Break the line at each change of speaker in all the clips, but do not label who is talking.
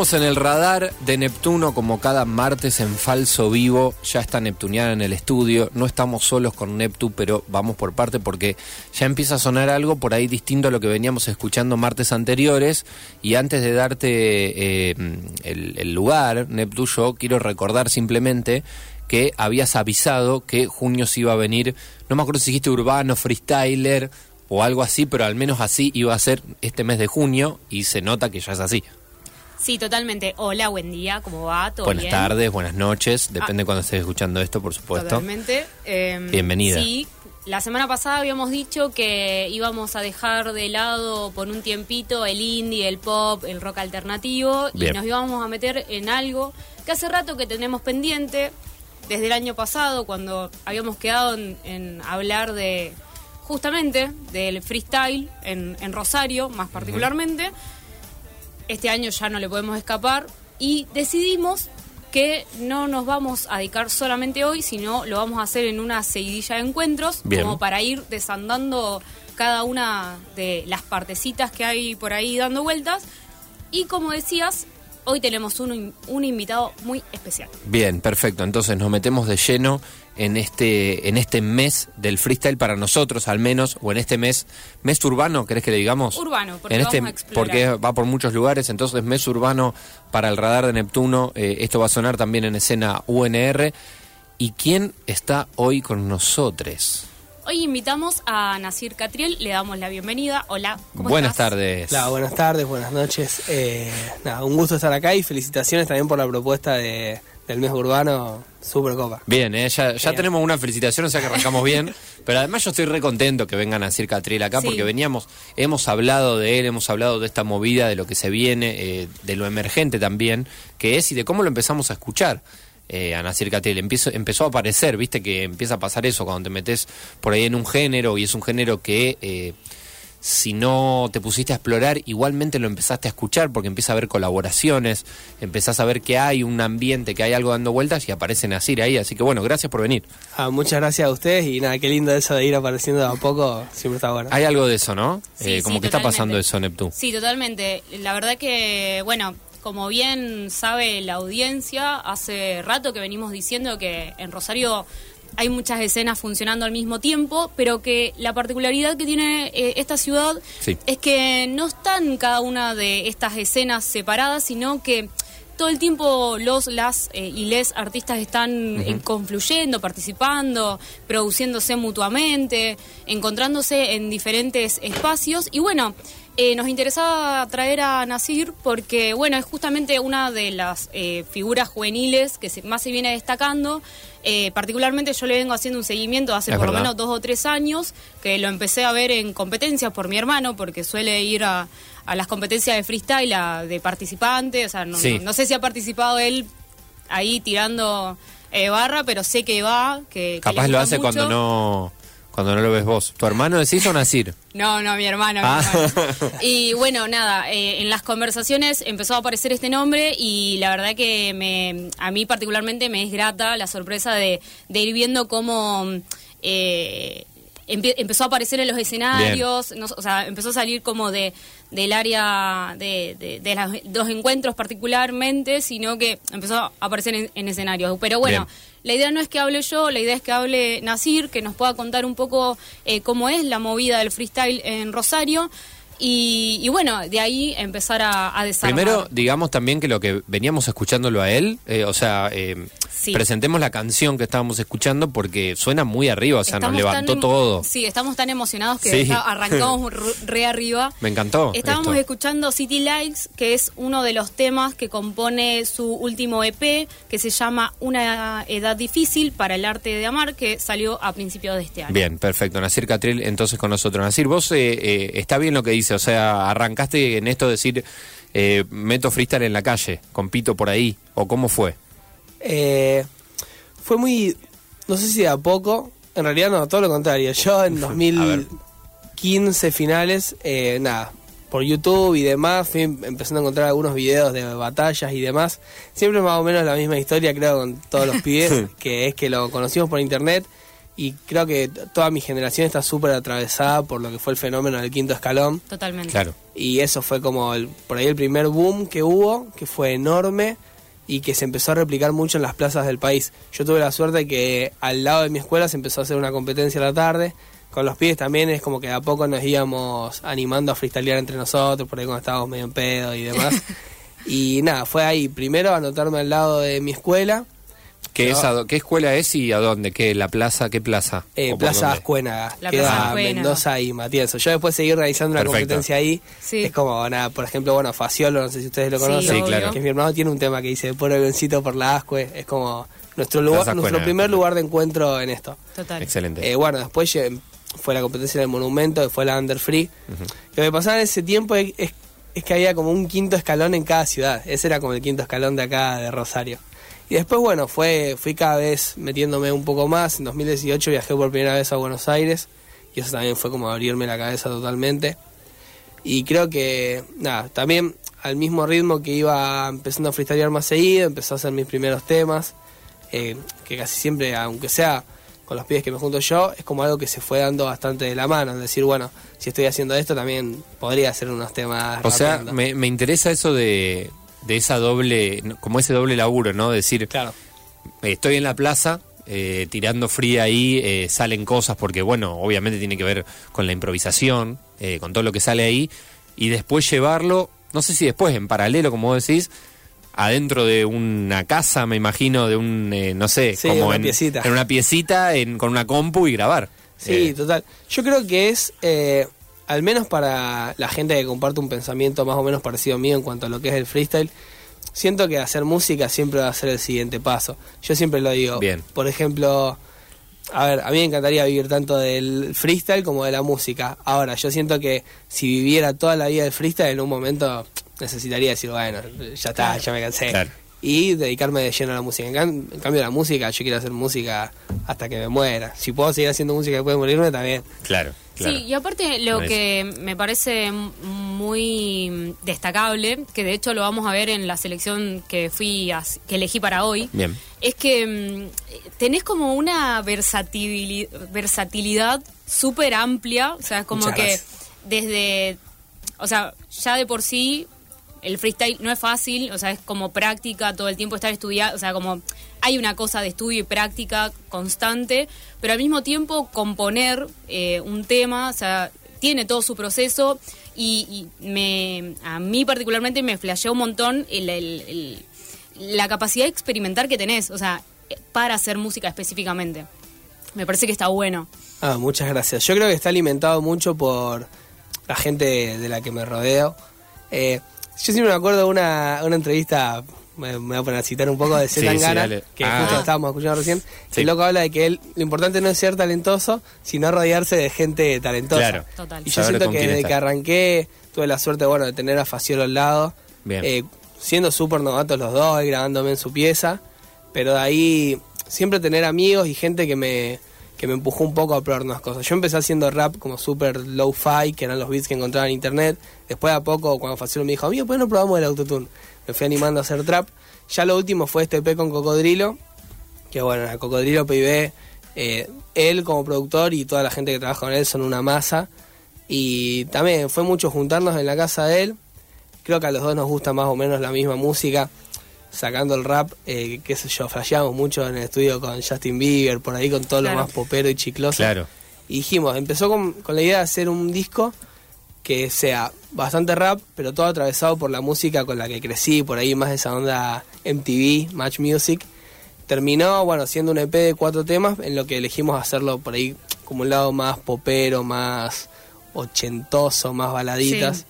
Estamos en el radar de Neptuno como cada martes en falso vivo. Ya está Neptuniana en el estudio. No estamos solos con Neptu, pero vamos por parte porque ya empieza a sonar algo por ahí distinto a lo que veníamos escuchando martes anteriores. Y antes de darte eh, el, lugar, Neptu, yo quiero recordar simplemente que habías avisado que junio se iba a venir, no me acuerdo si dijiste urbano, freestyler o algo así, pero al menos así iba a ser este mes de junio y se nota que ya es así.
Sí, totalmente. Hola, buen día, ¿cómo va? ¿Todo
Buenas
bien? Ah.
tardes, buenas noches, depende cuando estés escuchando esto, por supuesto.
Totalmente. Eh,
Bienvenida.
Sí, la semana pasada habíamos dicho que íbamos a dejar de lado por un tiempito el indie, el pop, el rock alternativo
Bien.
y nos íbamos a meter en algo que hace rato que tenemos pendiente, desde el año pasado, cuando habíamos quedado en, en hablar de justamente del freestyle en, en Rosario, más particularmente. Este año ya no le podemos escapar y decidimos que no nos vamos a dedicar solamente hoy, sino lo vamos a hacer en una seguidilla de encuentros,
Bien.
como para ir desandando cada una de las partecitas que hay por ahí dando vueltas. Y como decías, hoy tenemos un, un invitado muy especial.
Bien, perfecto. Entonces nos metemos de lleno en este en este mes del freestyle para nosotros al menos o en este mes mes urbano, ¿querés que le digamos?
Urbano, porque
en este
vamos a explorar.
porque va por muchos lugares, entonces mes urbano para el radar de Neptuno, eh, esto va a sonar también en escena UNR. ¿Y quién está hoy con nosotros?
Hoy invitamos a Nasir Catriel, le damos la bienvenida. Hola, ¿cómo
Buenas
estás?
tardes.
Hola, buenas tardes, buenas noches. Eh, nada, un gusto estar acá y felicitaciones también por la propuesta de, del mes urbano. Super copa.
Bien, eh, ya, ya tenemos una felicitación, o sea que arrancamos bien. Pero además yo estoy re contento que vengan a Circa Catriel acá
Sí.
porque veníamos, hemos hablado de él, hemos hablado de esta movida, de lo que se viene, eh, de lo emergente también, que es y de cómo lo empezamos a escuchar. Eh, a Nasir Catriel empezó, empezó a aparecer, viste que empieza a pasar eso cuando te metes por ahí en un género y es un género que eh, si no te pusiste a explorar, igualmente lo empezaste a escuchar porque empieza a haber colaboraciones, empezás a ver que hay un ambiente, que hay algo dando vueltas y aparece Nasir ahí. Así que bueno, gracias por venir.
Ah, muchas gracias a ustedes y nada, qué lindo eso de ir apareciendo de a poco. Siempre está bueno.
Hay algo de eso, ¿no?
Sí,
Eh, como
sí,
que está pasando eso, Neptú.
Sí, totalmente. La verdad que, bueno, como bien sabe la audiencia, hace rato que venimos diciendo que en Rosario hay muchas escenas funcionando al mismo tiempo, pero que la particularidad que tiene eh, esta ciudad
Sí.
es que no están cada una de estas escenas separadas, sino que todo el tiempo los, las eh, y les artistas están eh, confluyendo, participando, produciéndose mutuamente, encontrándose en diferentes espacios. Y bueno, eh, nos interesaba traer a Nasir porque, bueno, es justamente una de las eh, figuras juveniles que se- más se viene destacando. Eh, particularmente yo le vengo haciendo un seguimiento hace
Es
por lo menos dos o tres años, que lo empecé a ver en competencias por mi hermano, porque suele ir a, a las competencias de freestyle a- de participante, o sea, no,
Sí.
no- no sé si ha participado él ahí tirando eh, barra, pero sé que va, que, que le
Capaz lo
gusta
hace
mucho.
cuando no cuando no lo ves vos. ¿Tu hermano decís o Nasir?
No, no, mi hermano. mi
Ah.
hermano. Y bueno, nada, eh, en las conversaciones empezó a aparecer este nombre y la verdad que me, a mí particularmente me es grata la sorpresa de, de ir viendo cómo eh, empezó a aparecer en los escenarios, no- o sea, empezó a salir como de del área de, de, de las- los encuentros particularmente, sino que empezó a aparecer en, en escenarios. Pero bueno,
Bien.
La idea no es que hable yo, la idea es que hable Nasir, que nos pueda contar un poco eh, cómo es la movida del freestyle en Rosario. Y, bueno, de ahí empezar a, a.
Primero, digamos también que lo que veníamos escuchándolo a él, eh, o sea, eh,
Sí.
presentemos la canción que estábamos escuchando porque suena muy arriba, o sea, nos levantó
tan em-
todo.
Sí, estamos tan emocionados que
Sí.
arrancamos re, arriba.
Me encantó
Estábamos
esto.
escuchando City Lights, que es uno de los temas que compone su último EP, que se llama Una edad difícil para el arte de amar, que salió a principios de este año.
Bien, perfecto. Nasir Catril, entonces con nosotros. Nasir, vos eh, eh, está bien lo que dice, o sea, arrancaste en esto de decir, eh, meto freestyle en la calle, compito por ahí, o cómo fue.
Eh, fue muy, no sé si de a poco, en realidad no, todo lo contrario. Yo en 2015 finales, eh, nada, por YouTube y demás, fui empezando a encontrar algunos videos de batallas y demás. Siempre más o menos la misma historia, creo, con todos los pibes, que es que lo conocimos por internet y creo que toda mi generación está súper atravesada por lo que fue el fenómeno del quinto escalón.
Totalmente.
Claro.
Y eso fue como el- por ahí el primer boom que hubo, que fue enorme y que se empezó a replicar mucho en las plazas del país. Yo tuve la suerte que al lado de mi escuela se empezó a hacer una competencia a la tarde. Con los pibes también es como que de a poco nos íbamos animando a freestylear entre nosotros, por ahí cuando estábamos medio en pedo y demás. y nada, fue ahí primero anotarme al lado de mi escuela,
¿Qué,
No.
es a do- ¿Qué escuela es y a dónde? ¿Qué? ¿La plaza? ¿Qué plaza?
eh,
¿O por
Plaza? Ascuénaga,
La
queda
Plaza.
Mendoza y Matienzo. Yo después seguí organizando una
Perfecto.
competencia ahí.
Sí.
Es como, nada, por ejemplo, bueno, Faciolo, no sé si ustedes lo conocen.
Sí, claro.
Que mi hermano tiene un tema que dice por el vencito por la Ascue. Es como nuestro lugar, nuestro primer lugar de encuentro en esto.
Total.
Excelente.
Eh, bueno, después fue la competencia del monumento, fue la Under Free. Lo que pasaba en ese tiempo es, es- es que había como un quinto escalón en cada ciudad. Ese era como el quinto escalón de acá de Rosario. Y después, bueno, fue fui cada vez metiéndome un poco más. En 2018 viajé por primera vez a Buenos Aires. Y eso también fue como abrirme la cabeza totalmente. Y creo que, nada, también al mismo ritmo que iba empezando a freestylear más seguido, empezó a hacer mis primeros temas, eh, que casi siempre, aunque sea con los pies que me junto yo, es como algo que se fue dando bastante de la mano, es decir, bueno, si estoy haciendo esto también podría hacer unos temas.
o sea, me, me interesa eso de, de esa doble, como ese doble laburo, ¿no? Decir,
Claro,
estoy en la plaza, eh, tirando fría ahí, eh, salen cosas, porque bueno, obviamente tiene que ver con la improvisación, eh, con todo lo que sale ahí, y después llevarlo, no sé si después, en paralelo, como vos decís, adentro de una casa, me imagino, de un, eh, no sé,
Sí,
como
una
en,
piecita.
en una piecita, en, con una compu y grabar.
sí, total. Yo creo que es, eh, al menos para la gente que comparte un pensamiento más o menos parecido mío en cuanto a lo que es el freestyle, siento que hacer música siempre va a ser el siguiente paso. Yo siempre lo digo.
Bien.
Por ejemplo, a ver, a mí me encantaría vivir tanto del freestyle como de la música. Ahora, yo siento que si viviera toda la vida del freestyle, en un momento necesitaría decir, bueno, ya está, ya me cansé.
Claro.
Y dedicarme de lleno a la música. En, cam- en cambio, la música, yo quiero hacer música hasta que me muera. Si puedo seguir haciendo música después de morirme, también.
Claro, claro.
Sí, y aparte lo que me parece muy destacable, que de hecho lo vamos a ver en la selección que fui a- que elegí para hoy,
Bien.
es que mm, tenés como una versatilidad, versatilidad súper amplia, o sea, es como
Muchas
que
gracias.
desde, o sea, ya de por sí el freestyle no es fácil, o sea, es como práctica, todo el tiempo estar estudiando, o sea, como hay una cosa de estudio y práctica constante, pero al mismo tiempo componer eh, un tema, o sea, tiene todo su proceso y, me, a mí particularmente me flasheó un montón el- la capacidad de experimentar que tenés, o sea, para hacer música específicamente. Me parece que está bueno.
Ah, muchas gracias. Yo creo que está alimentado mucho por la gente de la que me rodeo. Eh, yo siempre me acuerdo de una, una entrevista, me, me voy a poner a citar un poco de
Sí,
Z
sí,
Tangana,
dale.
que
Ah.
justo estábamos escuchando recién.
Sí.
El loco habla de que él, lo importante no es ser talentoso, sino rodearse de gente talentosa.
Claro.
Total.
Y yo
Saber
siento que desde que arranqué tuve la suerte bueno, de tener a Faciolo al lado.
Bien.
Eh, siendo súper novatos los dos, él grabándome en su pieza. Pero de ahí siempre tener amigos y gente que me, que me empujó un poco a probar unas cosas. Yo empecé haciendo rap como súper low-fi, que eran los beats que encontraba en internet. Después a poco, cuando Faciolo me dijo, amigo, ¿por qué no probamos el autotune? Me fui animando a hacer trap. Ya lo último fue este EP con Cocodrilo, que bueno, a Cocodrilo PIB, eh, él como productor y toda la gente que trabaja con él son una masa. Y también fue mucho juntarnos en la casa de él. Creo que a los dos nos gusta más o menos la misma música. Sacando el rap, eh, qué sé yo, flasheamos mucho en el estudio con Justin Bieber, por ahí con todo
Claro.
lo más popero y chicloso.
Claro.
Y dijimos, empezó con, con la idea de hacer un disco que sea bastante rap, pero todo atravesado por la música con la que crecí, por ahí más esa onda MTV, Match Music. Terminó, bueno, siendo un EP de cuatro temas, en lo que elegimos hacerlo por ahí como un lado más popero, más ochentoso, más baladitas.
Sí.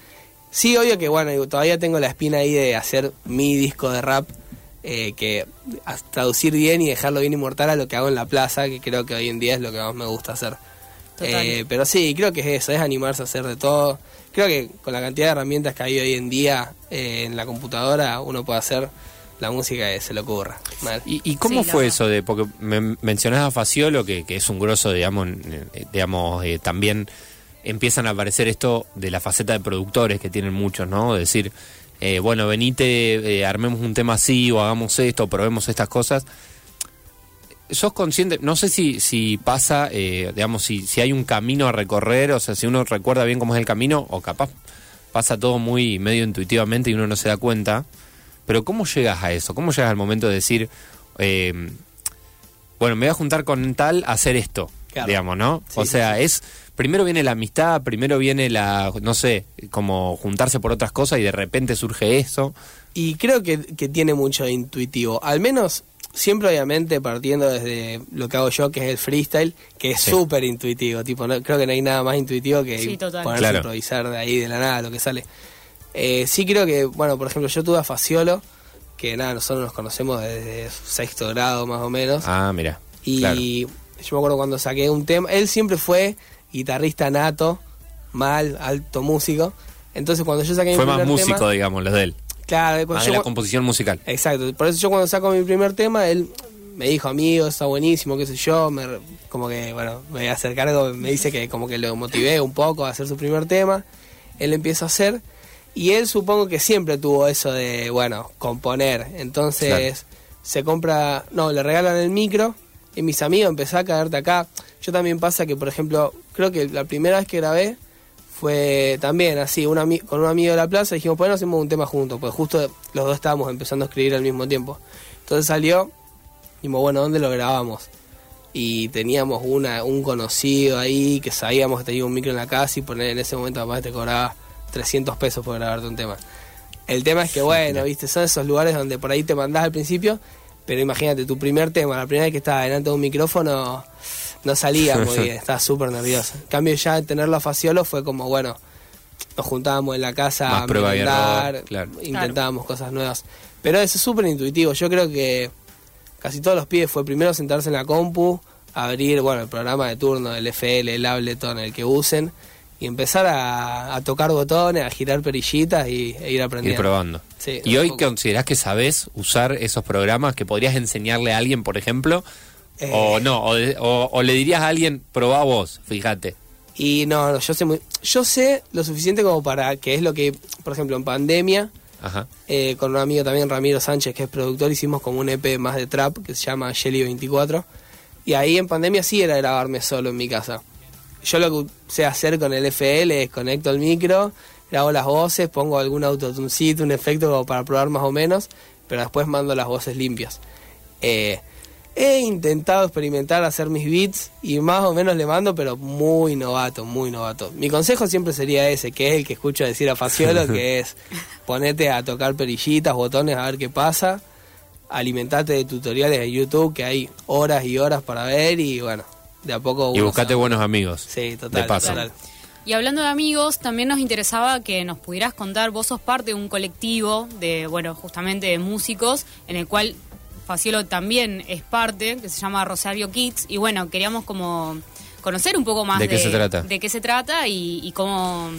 Sí, obvio que bueno, digo, todavía tengo la espina ahí de hacer mi disco de rap, eh, que a- traducir bien y dejarlo bien inmortal a lo que hago en la plaza, que creo que hoy en día es lo que más me gusta hacer.
Total.
Eh, pero sí, creo que es eso, es animarse a hacer de todo. Creo que con la cantidad de herramientas que hay hoy en día eh, en la computadora, uno puede hacer la música que se le ocurra. Mal.
¿Y, y cómo
Sí,
fue eso de, porque me mencionás a Faciolo, que, que es un grosso, digamos, eh, digamos eh, también empiezan a aparecer esto de la faceta de productores que tienen muchos, ¿no? Decir, eh, bueno, venite, eh, armemos un tema así, o hagamos esto, o probemos estas cosas. ¿Sos consciente? No sé si, si pasa, eh, digamos, si, si hay un camino a recorrer, o sea, si uno recuerda bien cómo es el camino, o capaz pasa todo muy medio intuitivamente y uno no se da cuenta. Pero ¿cómo llegas a eso? ¿Cómo llegas al momento de decir, eh, bueno, me voy a juntar con tal a hacer esto,
Claro.
digamos, ¿no?
Sí,
o sea,
sí.
es primero viene la amistad, primero viene la, no sé, como juntarse por otras cosas y de repente surge eso.
Y creo que, que tiene mucho de intuitivo. Al menos, siempre obviamente partiendo desde lo que hago yo, que es el freestyle, que es
Sí.
súper intuitivo. Tipo, no, creo que no hay nada más intuitivo que
Sí,
ponerse
Claro.
a improvisar de ahí, de la nada, lo que sale. Eh, sí creo que, bueno, por ejemplo, yo tuve a Faciolo, que nada, nosotros nos conocemos desde sexto grado más o menos.
Ah, mira.
Y
claro.
Yo me acuerdo cuando saqué un tema, él siempre fue guitarrista nato, mal, alto músico. Entonces cuando yo saqué mi
Fue más
primer
músico,
tema,
digamos, los de él.
claro,
Más
yo
de la composición musical.
exacto, por eso yo cuando saco mi primer tema, él me dijo, amigo, está buenísimo, qué sé yo, me, como que, bueno, me voy a hacer cargo, me dice que como que lo motivé un poco a hacer su primer tema, él empieza a hacer, y él supongo que siempre tuvo eso de, bueno, componer, entonces
Claro.
se compra, no, le regalan el micro, y mis amigos empezó a caerte acá, yo también pasa que, por ejemplo, creo que la primera vez que grabé, fue también así, un ami- con un amigo de la plaza, dijimos, pues no hacemos un tema juntos, pues justo los dos estábamos empezando a escribir al mismo tiempo. Entonces salió, dijimos, bueno, ¿dónde lo grabamos? Y teníamos una, un conocido ahí que sabíamos que tenía un micro en la casa y poner en ese momento además te cobraba 300 pesos por grabarte un tema. El tema es que, bueno, viste, son esos lugares donde por ahí te mandás al principio, pero imagínate, tu primer tema, la primera vez que estabas delante de un micrófono, no salía muy bien, estaba súper nervioso. En cambio, ya tenerlo a Faciolo fue como, bueno, nos juntábamos en la casa
Más
a
prueba y error,
merendar,
claro.
intentábamos cosas nuevas. Pero eso es súper intuitivo. Yo creo que casi todos los pibes fue primero sentarse en la compu, abrir, bueno, el programa de turno, el FL, el Ableton, el que usen, y empezar a, a tocar botones, a girar perillitas y, e ir
Ir
aprendiendo.
probando.
Sí,
¿Y hoy considerás que sabés usar esos programas que podrías enseñarle a alguien, por ejemplo?
Eh.
O no, o, o- o le dirías a alguien, probá vos, fíjate.
Y no, no, yo sé muy, yo sé lo suficiente como para que es lo que, por ejemplo, en pandemia,
Ajá.
eh, con un amigo también, Ramiro Sánchez, que es productor, hicimos como un EP más de trap que se llama Shelly 24. Y ahí en pandemia sí era grabarme solo en mi casa. Yo lo que sé hacer con el FL es conecto el micro, grabo las voces, pongo algún autotuncito, un efecto como para probar más o menos, pero después mando las voces limpias. Eh, he intentado experimentar hacer mis beats y más o menos le mando, pero muy novato, muy novato. Mi consejo siempre sería ese, que es el que escucho decir a Faciolo, que es ponete a tocar perillitas, botones, a ver qué pasa, alimentate de tutoriales de YouTube, que hay horas y horas para ver y bueno, de a poco...
Y buscate buenos amigos.
Sí, total,
De paso.
total.
Y hablando de amigos, también nos interesaba que nos pudieras contar, vos sos parte de un colectivo de, bueno, justamente de músicos, en el cual Faciolo también es parte, que se llama Rosario Kids, y bueno, queríamos como conocer un poco más
¿De qué se trata?
de qué se trata y, y cómo,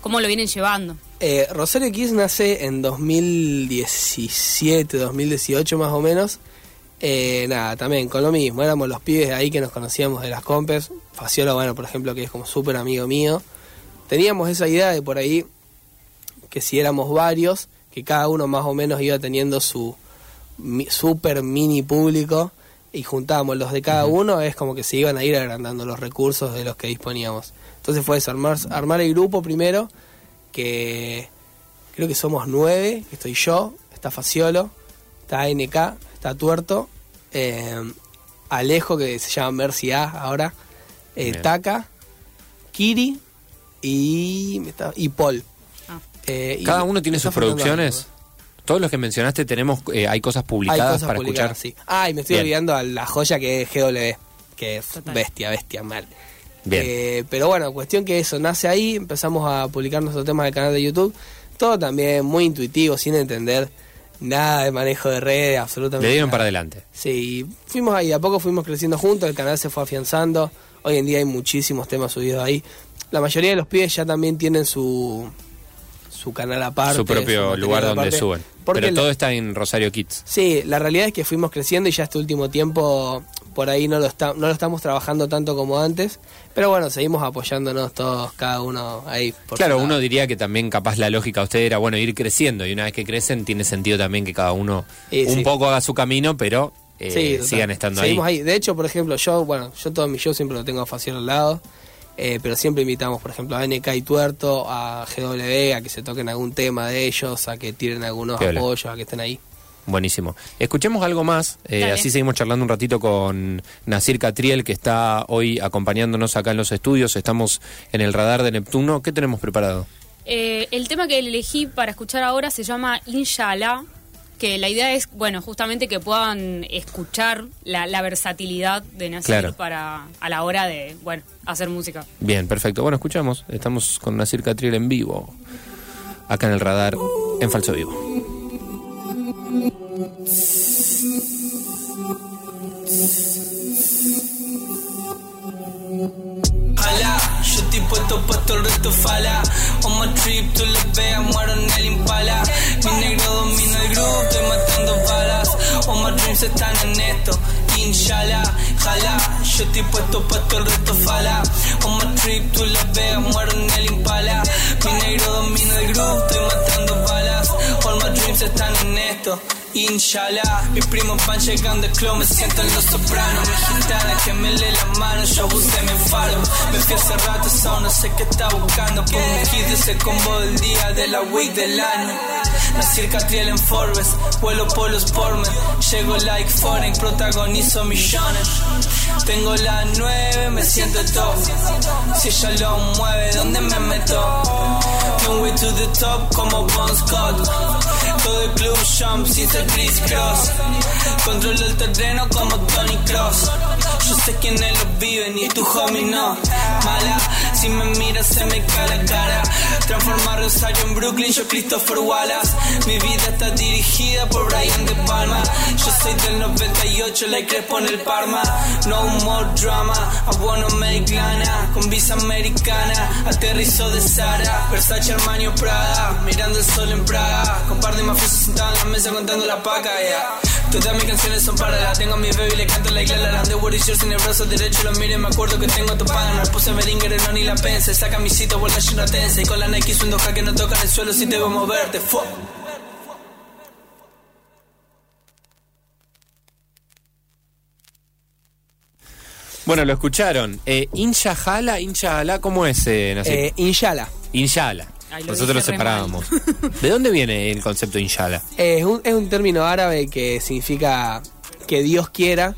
cómo lo vienen llevando.
Eh, Rosario Kids nace en 2017, 2018 más o menos. Eh, nada, también con lo mismo, éramos los pibes de ahí que nos conocíamos de las compes. Faciolo, bueno, por ejemplo, que es como súper amigo mío. Teníamos esa idea de por ahí que si éramos varios, que cada uno más o menos iba teniendo su mi- súper mini público y juntábamos los de cada uno, es como que se iban a ir agrandando los recursos de los que disponíamos. Entonces fue eso, armar, armar el grupo primero, que creo que somos nueve, estoy yo, está Faciolo, está ANK, está Tuerto, eh, Alejo, que se llama Mercy A ahora, eh. Taka, Kiri y, y Paul.
Ah.
Eh, y
Cada uno tiene sus producciones. Todos los que mencionaste tenemos, eh, hay cosas
Hay
publicadas
cosas
para
publicadas,
escuchar.
sí. Ah, y me estoy
Bien.
olvidando a la joya que es GW, que es
Total.
bestia, bestia, mal.
Bien.
Eh, pero bueno, cuestión que eso, nace ahí, empezamos a publicar nuestros temas del canal de YouTube. Todo también muy intuitivo, sin entender nada de manejo de redes, absolutamente
Le dieron
nada.
para adelante.
Sí, fuimos ahí, a poco fuimos creciendo juntos, el canal se fue afianzando. Hoy en día hay muchísimos temas subidos ahí. La mayoría de los pibes ya también tienen su su canal aparte.
Su propio lugar donde
aparte.
suben.
Porque
Pero
la-
todo está en Rosario Kids.
Sí, la realidad es que fuimos creciendo y ya este último tiempo por ahí no lo, está, no lo estamos trabajando tanto como antes. Pero bueno, seguimos apoyándonos todos, cada uno ahí. por
Claro, uno diría que también capaz la lógica de usted era, bueno, ir creciendo y una vez que crecen tiene sentido también que cada uno
Sí,
un
sí.
poco haga su camino, pero eh,
Sí,
sigan estando
Seguimos
ahí.
ahí. De hecho, por ejemplo, yo, bueno, yo todo mi show siempre lo tengo a Facial al lado. Eh, pero siempre invitamos, por ejemplo, a NK y Tuerto, a GW, a que se toquen algún tema de ellos, a que tiren algunos
Piola.
apoyos, a que estén ahí.
Buenísimo. Escuchemos algo más, eh, así seguimos charlando un ratito con Nasir Catriel, que está hoy acompañándonos acá en los estudios. Estamos en el radar de Neptuno. ¿Qué tenemos preparado?
Eh, el tema que elegí para escuchar ahora se llama Inshallah, que la idea es, bueno, justamente que puedan escuchar la, la versatilidad de Nasir
Claro.
para a la hora de, bueno, hacer música.
Bien, perfecto. Bueno, escuchamos. Estamos con Nasir Catriel en vivo, acá en el radar, en Falso Vivo.
Puesto, el resto fala. On my trip, tú lo veas, muero en el impala. Mi negro domina el grupo, estoy matando balas. All my dreams están en esto, inshallah. Jala, yo estoy puesto, puesto el resto fala. On my trip, tú lo veas, muero en el impala. Mi negro domina el grupo, estoy matando balas. All my dreams están en esto. Inshallah, mis primos van llegando, el club me siento en los sopranos. Mi gitana que me lee la mano, yo abusé, me enfado. Me fui hace rato, so no sé qué está buscando. Por un hit ese combo del día de la week del año. Nací Catriel en Forbes, vuelo por los Portman. Llego like foreign, protagonizo millones. Tengo la nueve, me siento top. Si ella lo mueve, ¿dónde me meto? Can way to the top como Bon Scott. Todo el club jump sin ser Chris Cross. Controlo el terreno como Tony Cross. Yo sé quiénes lo viven y tu homie no. Mala, si me miras se me cae la cara. Transformar Rosario en Brooklyn, yo Christopher Wallace. Mi vida está dirigida por Brian De Palma. Yo soy del 98, la Crespo en el Parma. No more drama, I wanna make lana. Con visa americana, aterrizo de Sara. Versace, Armani Prada. Mirando el sol en Praga. Con par de mafiosos sentados en la mesa contando la paca, yeah. Todas mis canciones son para la Tengo a mi baby, le canto la isla, la de What is yours en el brazo derecho Lo mire, me acuerdo que tengo tu pan Me puse Beringer, no ni la pense Saca mi cito, vuelta una tense Y con la Nike suendo que no tocan el suelo Si te veo moverte, fu
Bueno, lo escucharon. Eh, Inshallah, Inshallah, ¿cómo es, eh, Nasir?
Eh, Inshallah.
Inshallah.
Ay, lo
Nosotros lo separábamos. ¿De dónde viene el concepto inshallah?
Es un, es un término árabe que significa que Dios quiera.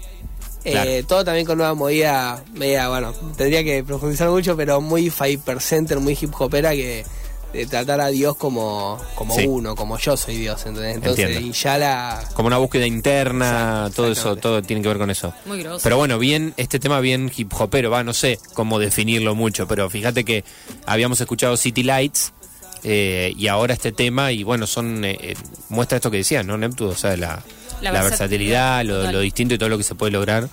Eh,
Claro.
todo también con una movida media, bueno, tendría que profundizar mucho, pero muy Five Center, muy hip hopera que de tratar a Dios como, como
Sí.
uno, como yo soy Dios, ¿entendés? Entonces, inshallah,
Como una búsqueda interna,
Exacto,
todo eso, todo tiene que ver con eso.
Muy grosso.
Pero bueno, bien, este tema bien hip hopero, va, no sé cómo definirlo mucho, pero fíjate que habíamos escuchado City Lights eh, y ahora este tema, y bueno, son eh, eh, muestra esto que decías, ¿no, Neptuno? O sea, la,
La
la
versatilidad,
versatilidad, lo, lo distinto y todo lo que se puede lograr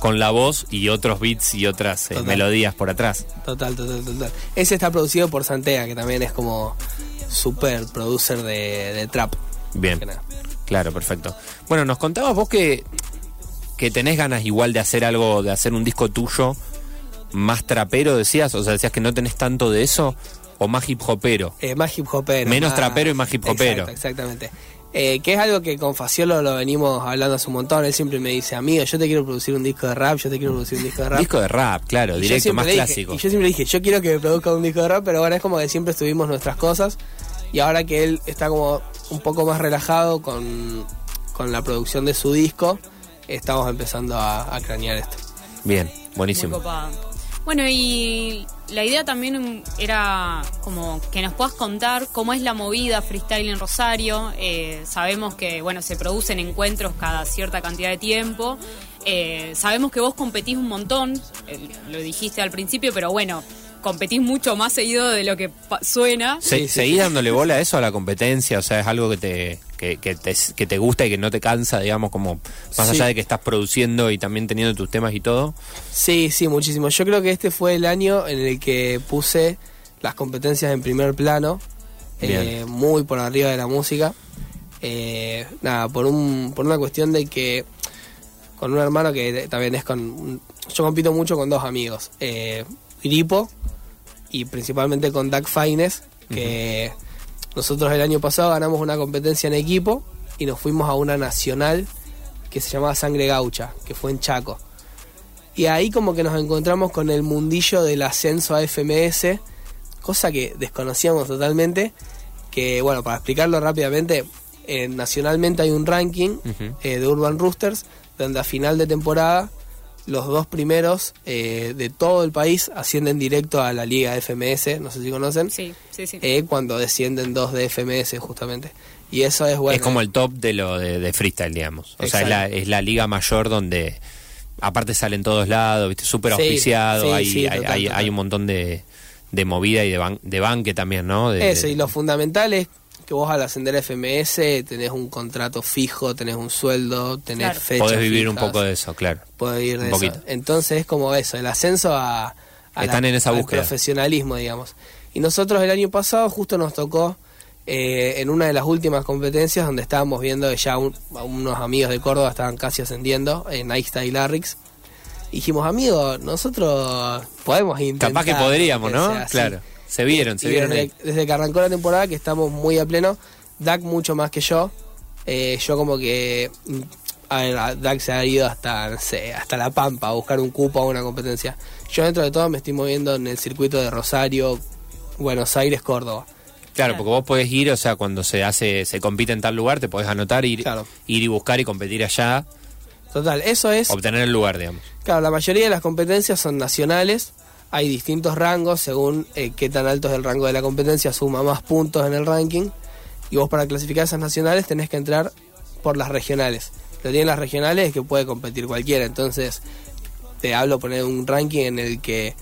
con la voz y otros beats y otras eh, melodías por atrás.
total, total, total. Ese está producido por Santea, que también es como super producer de, de trap.
Bien, claro, perfecto. Bueno, nos contabas vos que, que tenés ganas igual de hacer algo, de hacer un disco tuyo más trapero, decías, o sea, decías que no tenés tanto de eso, o más hip hopero.
Eh, más hip hopero.
Menos
más-
trapero y más hip hopero.
Exacto, exactamente. Eh, que es algo que con Faciolo lo venimos hablando hace un montón. Él siempre me dice, amigo, yo te quiero producir un disco de rap, yo te quiero producir un disco de rap.
Disco de rap, claro,
Y
directo, más
dije-
clásico.
y yo siempre dije, yo quiero que me produzca un disco de rap, pero bueno, es como que siempre estuvimos nuestras cosas. Y ahora que él está como un poco más relajado con, con la producción de su disco, estamos empezando a, a cranear esto.
Bien, buenísimo.
Bueno, y la idea también era como que nos puedas contar cómo es la movida freestyle en Rosario. Eh, sabemos que, bueno, se producen encuentros cada cierta cantidad de tiempo. Eh, sabemos que vos competís un montón, eh, lo dijiste al principio, pero bueno, competís mucho más seguido de lo que suena.
Se-
Sí,
¿Seguís
sí.
dándole bola a eso, a la competencia? O sea, es algo que te, que, que te, que te gusta y que no te cansa, digamos, como más
Sí.
allá de que estás produciendo y también teniendo tus temas y todo.
Sí, sí, muchísimo. Yo creo que este fue el año en el que puse las competencias en primer plano, eh, muy por arriba de la música. Eh, nada, por, un, por una cuestión de que con un hermano que también es con... un- yo compito mucho con dos amigos, eh, Gripo y principalmente con Doug Fines, que nosotros el año pasado ganamos una competencia en equipo y nos fuimos a una nacional que se llamaba Sangre Gaucha, que fue en Chaco. Y ahí como que nos encontramos con el mundillo del ascenso a FMS, cosa que desconocíamos totalmente, que bueno, para explicarlo rápidamente, eh, nacionalmente hay un ranking eh, de Urban Roosters, donde a final de temporada los dos primeros eh, de todo el país ascienden directo a la liga FMS, no sé si conocen,
Sí, sí, sí.
eh, cuando descienden dos de FMS justamente. Y eso es bueno.
es como el top de lo de, de freestyle, digamos. O sea, es la, es la liga mayor donde aparte salen todos lados, ¿viste? Súper
Sí,
auspiciado,
sí,
hay,
sí,
hay,
total,
hay-
total.
hay un montón de, de movida y de, ban- de banque también, ¿no? De-
Eso, y lo fundamental es que vos al ascender a FMS tenés un contrato fijo, tenés un sueldo, tenés
Claro.
fechas
Podés vivir un poco de eso, claro.
podés vivir de
un
eso.
poquito.
Entonces es como eso, el ascenso a, a
Están en esa
al
búsqueda.
profesionalismo, digamos. Y nosotros el año pasado justo nos tocó eh, en una de las últimas competencias donde estábamos viendo que ya un- unos amigos de Córdoba estaban casi ascendiendo en Aista y Larrix. Y dijimos, amigos, nosotros podemos intentar.
Capaz que podríamos,
que
¿no?
así".
Se vieron, se
Y
vieron
desde,
ahí.
desde que arrancó la temporada, que estamos muy a pleno, Dak mucho más que yo. Eh, yo como que... mm, A ver, Dak se ha ido hasta, no sé, hasta La Pampa a buscar un cupo a una competencia. Yo dentro de todo me estoy moviendo en el circuito de Rosario, Buenos Aires, Córdoba.
Claro, porque vos podés ir, o sea, cuando se hace, se compite en tal lugar, te podés anotar, ir,
Claro.
ir y buscar y competir allá,
Total, eso es...
obtener el lugar, digamos.
Claro, la mayoría de las competencias son nacionales. Hay distintos rangos según eh, qué tan alto es el rango de la competencia, suma más puntos en el ranking. Y vos para clasificar esas nacionales tenés que entrar por las regionales. Lo que tienen las regionales es que puede competir cualquiera. Entonces, te hablo poner un ranking en el que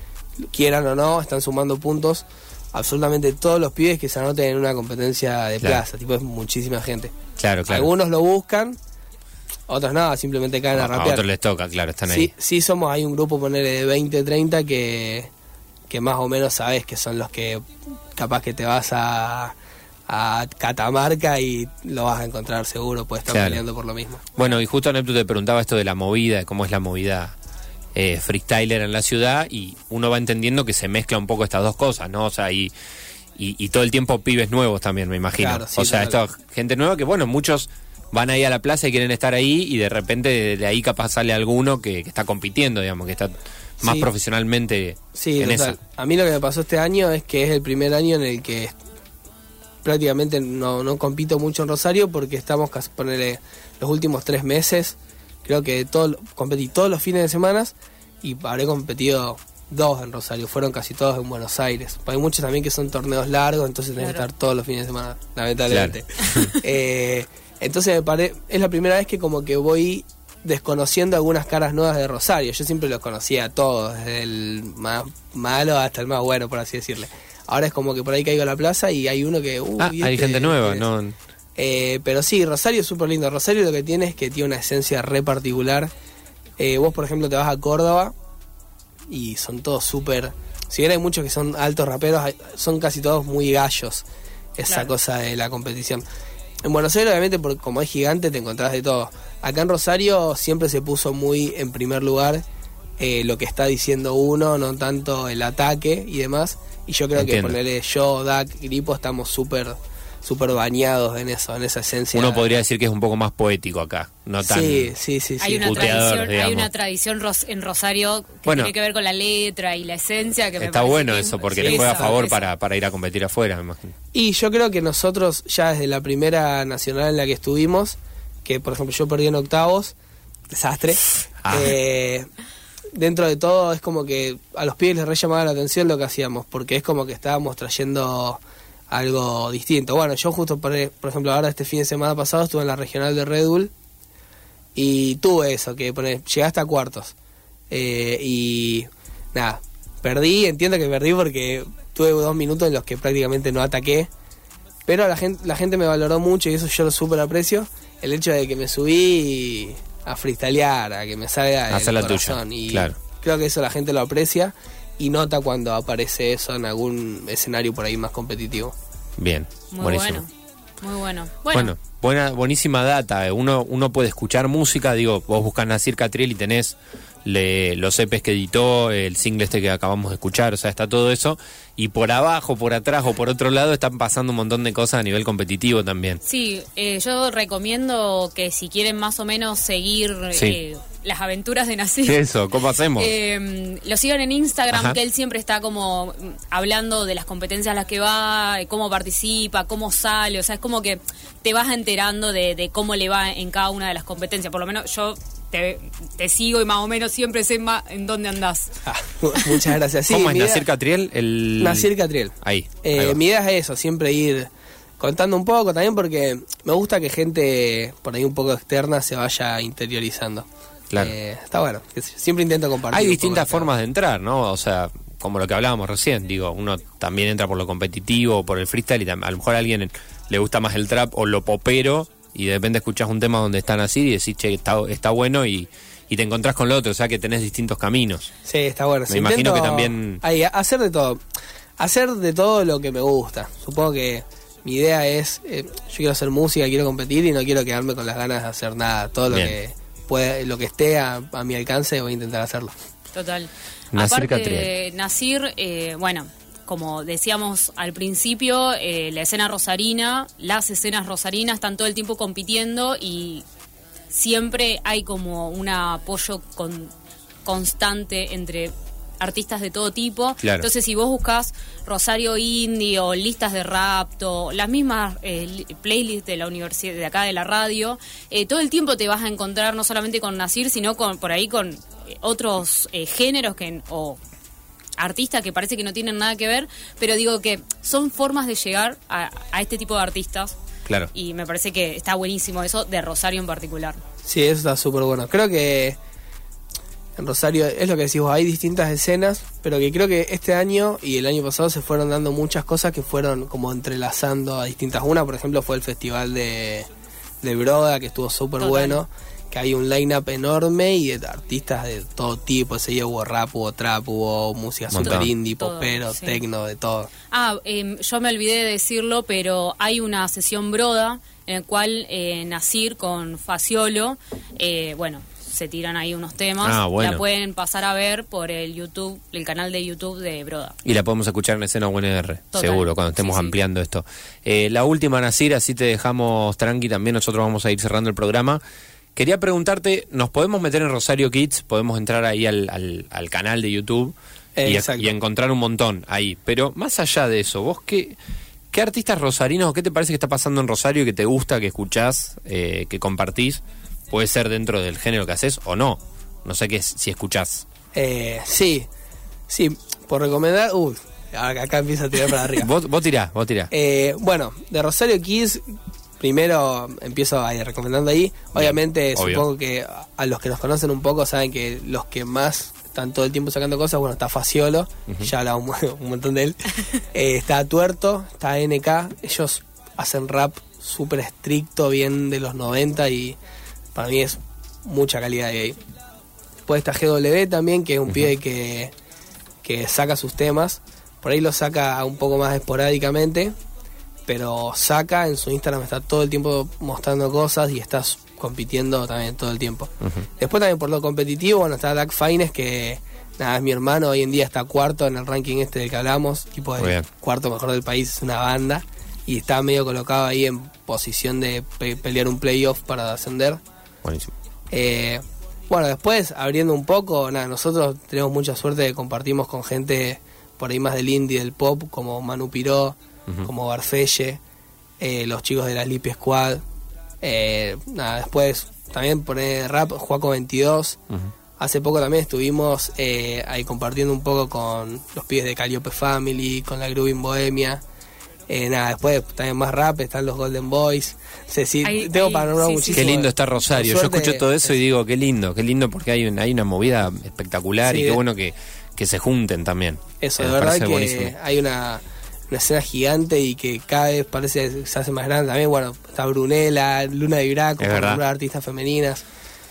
quieran o no, están sumando puntos absolutamente todos los pibes que se anoten en una competencia de
Claro.
plaza. Tipo, es muchísima gente.
Claro, claro.
Algunos lo buscan, otros nada, simplemente caen a,
a, a
rapear.
otros les toca, claro, están ahí.
sí somos, hay un grupo, ponerle de 20, 30 que, que más o menos sabes que son los que capaz que te vas a, a Catamarca y lo vas a encontrar seguro, pues estar
Claro.
peleando por lo mismo.
Bueno, y justo Neptu te preguntaba esto de la movida, de cómo es la movida eh, freestyler en la ciudad, y uno va entendiendo que se mezcla un poco estas dos cosas, ¿no? O sea, y, y, y todo el tiempo pibes nuevos también, me imagino.
Claro, sí,
o sea,
total.
esto, gente nueva que, bueno, muchos van ahí a la plaza y quieren estar ahí, y de repente de, de ahí capaz sale alguno que, que está compitiendo, digamos, que está más
Sí.
profesionalmente
Sí,
en
total.
esa.
A mí lo que me pasó este año es que es el primer año en el que prácticamente no, no compito mucho en Rosario porque estamos, casi, ponerle, los últimos tres meses, creo que todo, competí todos los fines de semana y habré competido dos en Rosario, fueron casi todos en Buenos Aires. Hay muchos también que son torneos largos, entonces tenés que
Claro.
estar todos los fines de semana, lamentablemente. Eh, entonces me pare, es la primera vez que como que voy desconociendo algunas caras nuevas de Rosario. Yo siempre los conocía a todos, desde el más malo hasta el más bueno, por así decirle. Ahora es como que por ahí caigo a la plaza y hay uno que... uh,
Ah,
¿y
hay
este
gente nueva? ¿no?
Eh, pero sí, Rosario es súper lindo. Rosario lo que tiene es que tiene una esencia re particular. Eh, vos, por ejemplo, te vas a Córdoba y son todos súper... Si bien hay muchos que son altos raperos, son casi todos muy gallos. Esa
Claro.
cosa de la competición. En Buenos Aires, obviamente, por, como es gigante, te encontrás de todo. Acá en Rosario siempre se puso muy en primer lugar eh, lo que está diciendo uno, no tanto el ataque y demás. Y yo creo
Entiendo.
que ponerle yo, Dak, Gripo, estamos súper súper bañados en eso, en esa esencia.
Uno podría decir que es un poco más poético acá, no tan...
Sí, sí, sí. sí.
Hay una, tradición, hay una tradición ros- en Rosario que
Bueno.
tiene que ver con la letra y la esencia. Que
Está bueno eso, porque
Sí,
le juega a favor para, para ir a competir afuera, me imagino.
Y yo creo que nosotros, ya desde la primera nacional en la que estuvimos, que por ejemplo yo perdí en octavos, desastre,
Ah.
eh, dentro de todo es como que a los pibes les re llamaba la atención lo que hacíamos, porque es como que estábamos trayendo algo distinto. Bueno, yo justo, por, por ejemplo, ahora este fin de semana pasado estuve en la regional de Red Bull y tuve eso, que pone, llegué hasta cuartos. Eh, y nada, perdí, entiendo que perdí porque tuve dos minutos en los que prácticamente no ataqué. Pero la gente, la gente me valoró mucho y eso yo lo súper aprecio. El hecho de que me subí a freestylear, a que me salga del
Hacer la tuya,
corazón. Y
claro.
creo que eso la gente lo aprecia y nota cuando aparece eso en algún escenario por ahí más competitivo.
Bien,
Muy
buenísimo.
bueno. Muy bueno. Bueno,
Bueno, buena, buenísima data. Uno, uno puede escuchar música, digo, vos buscas Nasir Catriel y tenés le- los EPs que editó, el single este que acabamos de escuchar, o sea, está todo eso. Y por abajo, por atrás o por otro lado están pasando un montón de cosas a nivel competitivo también.
Sí, eh, yo recomiendo que si quieren más o menos seguir
Sí.
eh, las aventuras de Nasir,
Eso, ¿cómo hacemos?
eh, lo sigan en Instagram,
Ajá.
que él siempre está como mm, hablando de las competencias a las que va, eh, cómo participa, cómo sale, o sea, es como que te vas enterando de, de cómo le va en cada una de las competencias. Por lo menos yo te, te sigo y más o menos siempre sé más en dónde andás.
Ah, muchas gracias. Sí,
¿Cómo es Nasir Catriel? El...
Nasir Catriel.
Ahí.
Eh,
ahí
mi idea es eso, siempre ir contando un poco también porque me gusta que gente por ahí un poco externa se vaya interiorizando.
Claro.
Eh, está bueno, siempre intento compartir.
Hay distintas formas de entrar, ¿no? O sea, como lo que hablábamos recién, digo, uno también entra por lo competitivo, por el freestyle y a lo mejor a alguien le gusta más el trap o lo popero y de repente escuchás un tema donde están así y decís, che, está, está bueno y, y te encontrás con lo otro, o sea que tenés distintos caminos.
Sí, está bueno.
Me imagino que también-
ahí, hacer de todo. Hacer de todo lo que me gusta. Supongo que mi idea es, eh, yo quiero hacer música, quiero competir y no quiero quedarme con las ganas de hacer nada. Todo lo que puede, lo que esté a, a mi alcance voy a intentar hacerlo.
Total. Aparte Nasir, eh, bueno, como decíamos al principio, eh, la escena rosarina, las escenas rosarinas están todo el tiempo compitiendo y siempre hay como un apoyo con- constante entre artistas de todo tipo.
Claro.
Entonces, si vos buscas Rosario Indie o listas de rapto, las mismas eh, li- playlists de la universidad, de acá de la radio, eh, todo el tiempo te vas a encontrar no solamente con Nasir, sino con por ahí con otros eh, géneros que o artistas que parece que no tienen nada que ver, pero digo que son formas de llegar a, a este tipo de artistas
Claro.
y me parece que está buenísimo eso de Rosario en particular.
Sí, eso está súper bueno. Creo que en Rosario es lo que decís vos, hay distintas escenas, pero que creo que este año y el año pasado se fueron dando muchas cosas que fueron como entrelazando a distintas. Una, por ejemplo, fue el festival de, de Broda, que estuvo súper bueno, que hay un line-up enorme y de artistas de todo tipo. Ese día hubo rap, hubo trap, hubo música super indie,
Todo,
popero,
sí.
tecno, de todo.
Ah, eh, yo me olvidé de decirlo, pero hay una sesión broda en la cual eh, Nasir con Faciolo, eh, bueno, se tiran ahí unos temas.
Ah, bueno.
La pueden pasar a ver por el YouTube, el canal de YouTube de Broda.
Y la podemos escuchar en escena UNR,
Total.
seguro, cuando estemos
Sí, sí.
ampliando esto. Eh, la última, Nasir, así te dejamos tranqui también, nosotros vamos a ir cerrando el programa. Quería preguntarte, ¿nos podemos meter en Rosario Kids? Podemos entrar ahí al, al- al canal de YouTube y, y encontrar un montón ahí. Pero más allá de eso, ¿vos qué, ¿Qué artistas rosarinos o qué te parece que está pasando en Rosario que te gusta, que escuchás, eh, que compartís? Puede ser dentro del género que haces o no. No sé qué es- si escuchás.
Eh, sí, sí, por recomendar. Uy, acá acá empieza a tirar para arriba.
Vos, vos tirá, vos tirá.
Eh, bueno, de Rosario Kids, primero empiezo ahí recomendando ahí. Obviamente,
obvio.
supongo que a los que nos conocen un poco saben que los que más están todo el tiempo sacando cosas, bueno, está Faciolo, ya hablaba un, montón de él. Eh, está Tuerto, está NK, ellos hacen rap súper estricto, bien de los 90 y para mí es mucha calidad de ahí. Después está GW también, que es un pibe que, que saca sus temas. Por ahí lo saca un poco más esporádicamente, pero saca en su Instagram, está todo el tiempo mostrando cosas y estás compitiendo también todo el tiempo. Después también por lo competitivo, bueno, está Dak Fines, que nada, es mi hermano, hoy en día está cuarto en el ranking este del que hablamos, tipo
bien.
cuarto mejor del país, es una banda, y está medio colocado ahí en posición de pe- pelear un playoff para ascender.
Buenísimo.
Eh, bueno, después, abriendo un poco, nada, nosotros tenemos mucha suerte de compartimos con gente por ahí más del indie, del pop, como Manu Piró, como Barfelle, eh, los chicos de la Lippy Squad. Eh, nada, después también poner rap, Juaco 22. Hace poco también estuvimos eh, ahí compartiendo un poco con los pibes de Calliope Family, con la Grooving Bohemia. Eh, nada, después también más rap, están los Golden Boys.
Ahí-
tengo
ahí,
para nombrar
sí,
muchísimo.
Qué lindo está Rosario. Yo escucho todo eso y digo, qué lindo, qué lindo porque hay, un- hay una movida espectacular
Sí,
y qué
de-
bueno que, que se junten también.
Eso,
Eh,
de verdad que
buenísimo.
hay una, una escena gigante y que cada vez parece que se hace más grande. También, bueno, está Brunella, Luna de nombrar artistas femeninas.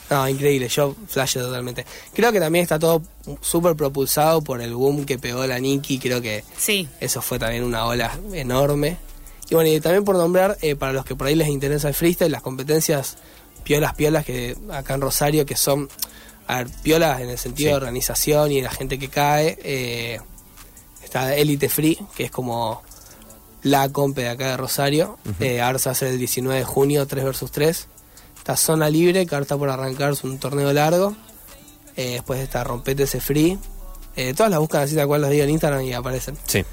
No, increíble, yo flash totalmente. Creo que también está todo súper propulsado por el boom que pegó la Nikki, creo que
Sí,
eso fue también una ola enorme. Y bueno, y también por nombrar, eh, para los que por ahí les interesa el freestyle, las competencias piolas, piolas que acá en Rosario, que son, a ver, piolas en el sentido
Sí.
de organización y de la gente que cae. eh, está Elite Free, que es como la compe de acá de Rosario. Eh, ahora se hacer el 19 de junio, 3 versus 3. Está Zona Libre, que ahora está por arrancarse un torneo largo. Eh, después está Rompete ese Free. Eh, todas las buscan así tal cual los digo en Instagram y aparecen.
Sí.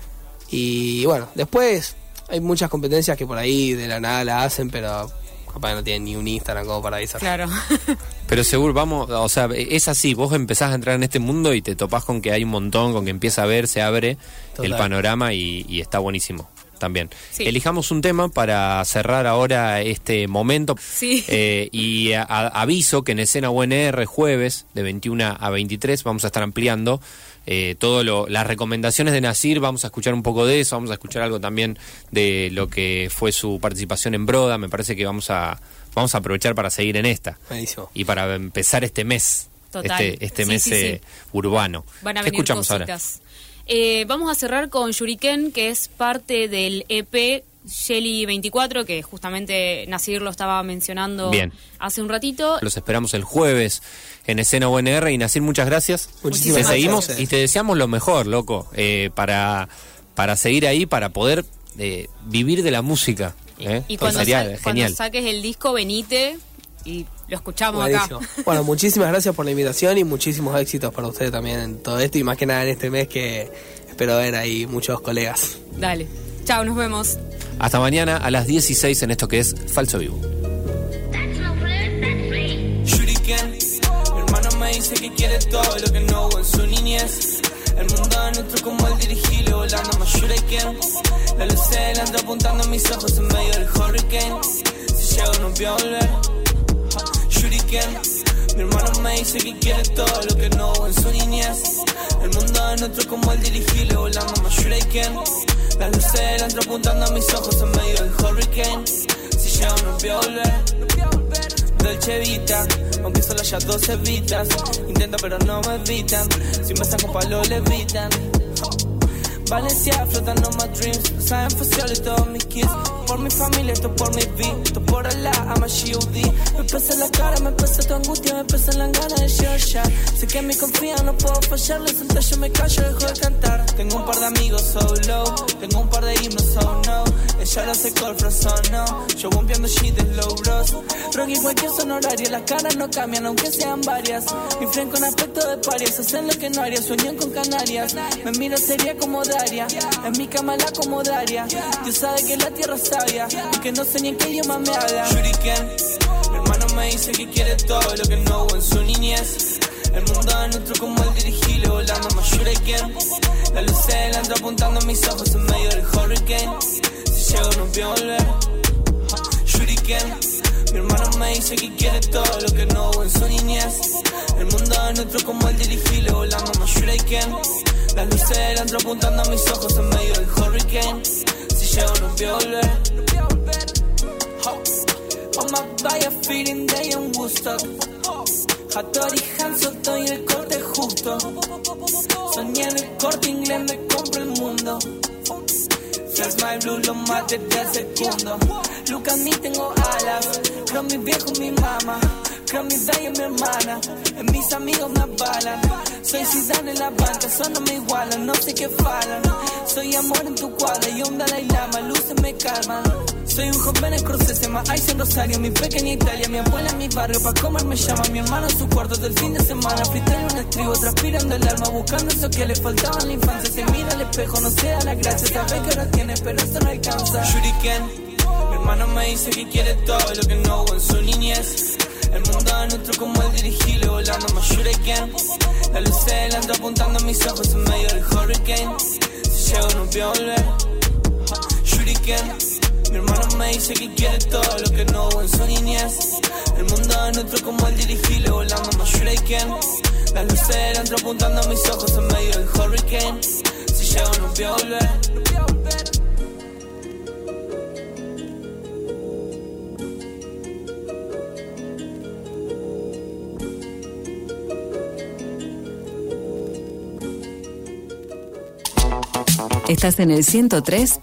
Y bueno, después hay muchas competencias que por ahí de la nada la hacen, pero capaz no tienen ni un Instagram como para avisar.
claro.
Pero seguro, vamos, o sea, es así, vos empezás a entrar en este mundo y te topás con que hay un montón, con que empieza a ver, se abre
Total.
el panorama y, y está buenísimo también.
Sí.
Elijamos un tema para cerrar ahora este momento.
Sí.
Eh, y a- a- aviso que en escena UNR jueves de 21 a 23 vamos a estar ampliando eh, todo lo, las recomendaciones de Nasir, vamos a escuchar un poco de eso, vamos a escuchar algo también de lo que fue su participación en Broda, me parece que vamos a vamos a aprovechar para seguir en esta
Buenísimo.
y para empezar este mes,
Total.
este, este
Sí,
mes
sí,
eh,
sí.
urbano.
Van a
¿Qué
venir
escuchamos ahora?
cositas. Eh, vamos a cerrar con Yuriken, que es parte del EP Shelly 24, que justamente Nasir lo estaba mencionando
Bien.
hace un ratito.
Los esperamos el jueves en escena UNR y Nasir, muchas gracias.
Muchísimas
te seguimos y te deseamos lo mejor, loco, eh, para, para seguir ahí, para poder eh, vivir de la música. ¿Eh?
Y
Pues
cuando,
sería
sa- cuando
genial.
saques el disco, venite y lo escuchamos acá.
Bueno, muchísimas gracias por la invitación y muchísimos éxitos para ustedes también en todo esto y más que nada en este mes que espero ver ahí muchos colegas.
Dale. Chao, nos vemos.
Hasta mañana a las 16 en esto que es Falso Vivo.
Hermano me dice que quiere todo lo que no hubo en su niñez. El mundo es nuestro como el dirigible volando más Shuriken. La luz entra apuntando a mis ojos en medio del hurricane. Si llego no voy a volver. Mi hermano me dice que quiere todo lo que no hubo en su niñez. El mundo es nuestro como el dirigible volando más Shuriken. La luz entra apuntando a mis ojos en medio del hurricane. Si llego no voy. Dolce Vita, aunque solo haya dos evitas. Intento pero no me evitan. Si me saco palo le evitan. Valencia flotando my dreams. Saben facial y todos mis kids. Por mi familia, esto por mi vida. Esto por Allah, I'm a G.O.D. Me pesa la cara, me pesa tu angustia, me pesa la ganas de ya. Sé que me confían, no puedo fallar. Les suelto, yo me callo, dejo de cantar. Tengo un par de amigos, so low. Tengo un par de himnos, so no. Es Ya lo sé el frozen, no. Yo bombeando shit de low bros. Rock y cualquier sonorario, las caras no cambian, aunque sean varias. Mi friend con aspecto de parias, hacen lo que no haría, sueñan con Canarias. Me miro sería como Daria, en mi cama la como Daria. Dios sabe que la tierra es sabia, aunque no sé ni en qué idioma me habla. Shuriken, mi hermano me dice que quiere todo lo que no hubo en su niñez. El mundo es nuestro como el dirigible volando más shuriken. La luz entra apuntando a mis ojos en medio del hurricane. Si llego no voy a volver. Shuriken. Mi hermano me dice que quiere todo lo que no hubo en su niñez. El mundo es nuestro como el dirigible volando más shuriken. La luz se entra apuntando a mis ojos en medio del hurricane. Si llego no voy a volver. On my vaya feeling day en Woodstock. Hattori Hanzo, estoy el corte justo. Soñé en el corte inglés, me compro el mundo. Fresh My Blue lo mate de segundo. Lucas, ni tengo alas. Creo mi viejo, mi mamá. Creo mi bella, mi hermana. En mis amigos me avalan. Soy Zidane en la banca, eso no me igualan. No sé qué falan. Soy amor en tu cuadra y onda la lama. Luces me calman. Soy un joven escocés, más ice en Rosario, mi pequeña Italia, mi abuela en mi barrio, pa' comer me llama, mi hermano en su cuarto del fin de semana, freestyle un estribo, transpirando el alma, buscando eso que le faltaba en la infancia, se mira al espejo, no se da la gracia, sabe que ahora tiene, pero eso no alcanza. Shuriken, mi hermano me dice que quiere todo lo que no hubo en su niñez. El mundo es nuestro como el dirigible, volando más shuriken. La luz entra apuntando a mis ojos en medio del hurricane. Si llego no voy a volver. Shuriken. Mi hermano me dice que quiere todo lo que no hubo en su niñez. El mundo es nuestro como el dirigible volando más shuriken. Las luces entro apuntando a mis ojos en medio del hurricane. Si llego no voy a volver.
Estás en el 103.